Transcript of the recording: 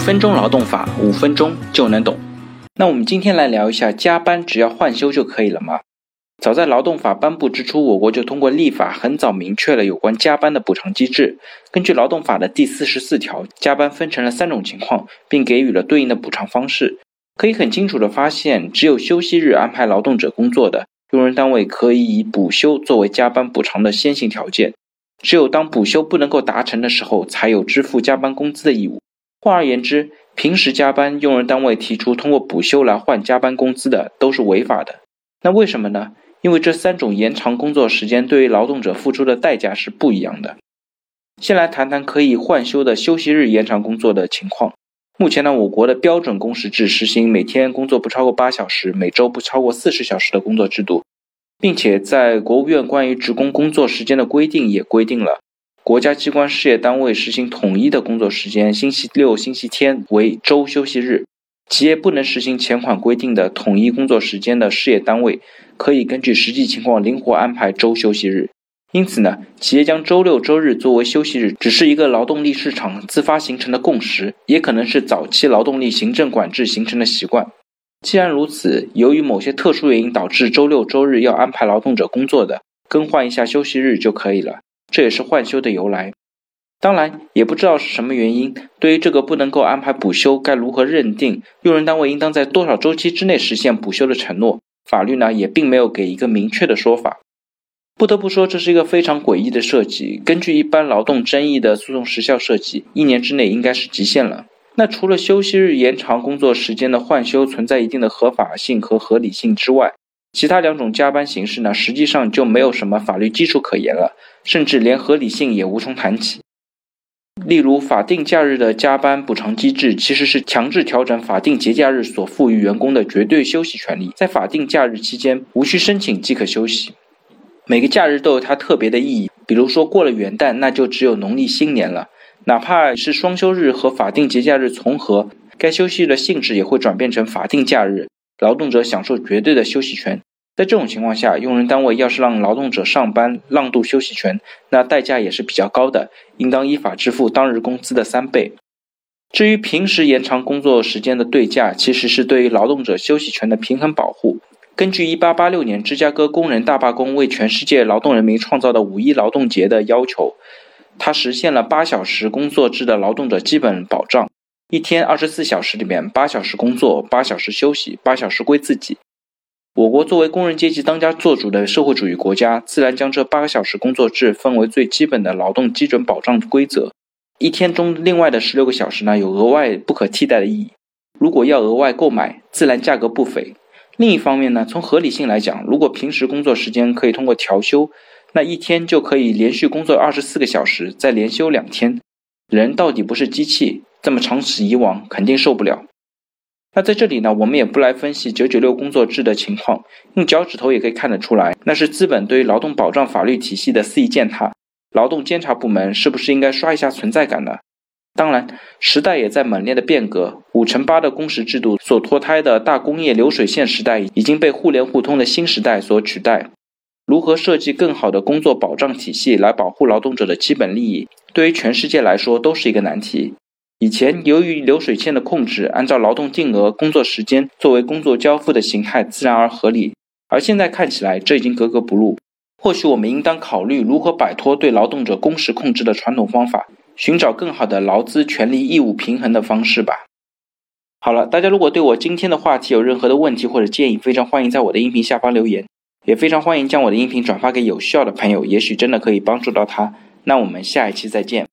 分钟劳动法，五分钟就能懂。那我们今天来聊一下，加班只要换休就可以了吗？早在劳动法颁布之初，我国就通过立法，很早明确了有关加班的补偿机制。根据劳动法的第四十四条，加班分成了三种情况，并给予了对应的补偿方式。可以很清楚的发现，只有休息日安排劳动者工作的，用人单位可以以补休作为加班补偿的先行条件。只有当补休不能够达成的时候，才有支付加班工资的义务。换而言之，平时加班，用人单位提出通过补休来换加班工资的，都是违法的。那为什么呢？因为这三种延长工作时间对于劳动者付出的代价是不一样的。先来谈谈可以换休的休息日延长工作的情况。目前呢，我国的标准工时制实行每天工作不超过八小时，每周不超过四十小时的工作制度，并且在国务院关于职工工作时间的规定也规定了，国家机关事业单位实行统一的工作时间，星期六、星期天为周休息日。企业不能实行前款规定的统一工作时间的事业单位，可以根据实际情况灵活安排周休息日。因此呢，企业将周六周日作为休息日，只是一个劳动力市场自发形成的共识，也可能是早期劳动力行政管制形成的习惯。既然如此，由于某些特殊原因导致周六周日要安排劳动者工作的，更换一下休息日就可以了。这也是换休的由来。当然，也不知道是什么原因。对于这个不能够安排补休，该如何认定？用人单位应当在多少周期之内实现补休的承诺？法律呢，也并没有给一个明确的说法。不得不说，这是一个非常诡异的设计。根据一般劳动争议的诉讼时效设计，一年之内应该是极限了。那除了休息日延长工作时间的换休存在一定的合法性和合理性之外，其他两种加班形式呢，实际上就没有什么法律基础可言了，甚至连合理性也无从谈起。例如，法定假日的加班补偿机制其实是强制调整法定节假日所赋予员工的绝对休息权利，在法定假日期间无需申请即可休息。每个假日都有它特别的意义，比如说过了元旦，那就只有农历新年了。哪怕是双休日和法定节假日重合，该休息的性质也会转变成法定假日，劳动者享受绝对的休息权。在这种情况下，用人单位要是让劳动者上班让渡休息权，那代价也是比较高的，应当依法支付当日工资的三倍。至于平时延长工作时间的对价，其实是对于劳动者休息权的平衡保护。根据1886年芝加哥工人大罢工为全世界劳动人民创造的五一劳动节的要求，它实现了八小时工作制的劳动者基本保障，一天二十四小时里面八小时工作，八小时休息，八小时归自己。我国作为工人阶级当家作主的社会主义国家，自然将这八个小时工作制分为最基本的劳动基准保障规则。一天中另外的十六个小时呢，有额外不可替代的意义。如果要额外购买，自然价格不菲。另一方面呢，从合理性来讲，如果平时工作时间可以通过调休，那一天就可以连续工作二十四个小时，再连休两天。人到底不是机器，这么长此以往，肯定受不了。那在这里呢，我们也不来分析九九六工作制的情况，用脚趾头也可以看得出来，那是资本对于劳动保障法律体系的肆意践踏。劳动监察部门是不是应该刷一下存在感呢？当然，时代也在猛烈的变革，五乘八的工时制度所脱胎的大工业流水线时代已经被互联互通的新时代所取代。如何设计更好的工作保障体系来保护劳动者的基本利益，对于全世界来说都是一个难题。以前由于流水线的控制，按照劳动定额、工作时间作为工作交付的形态，自然而合理。而现在看起来，这已经格格不入。或许我们应当考虑如何摆脱对劳动者工时控制的传统方法，寻找更好的劳资权利义务平衡的方式吧。好了，大家如果对我今天的话题有任何的问题或者建议，非常欢迎在我的音频下方留言，也非常欢迎将我的音频转发给有需要的朋友，也许真的可以帮助到他。那我们下一期再见。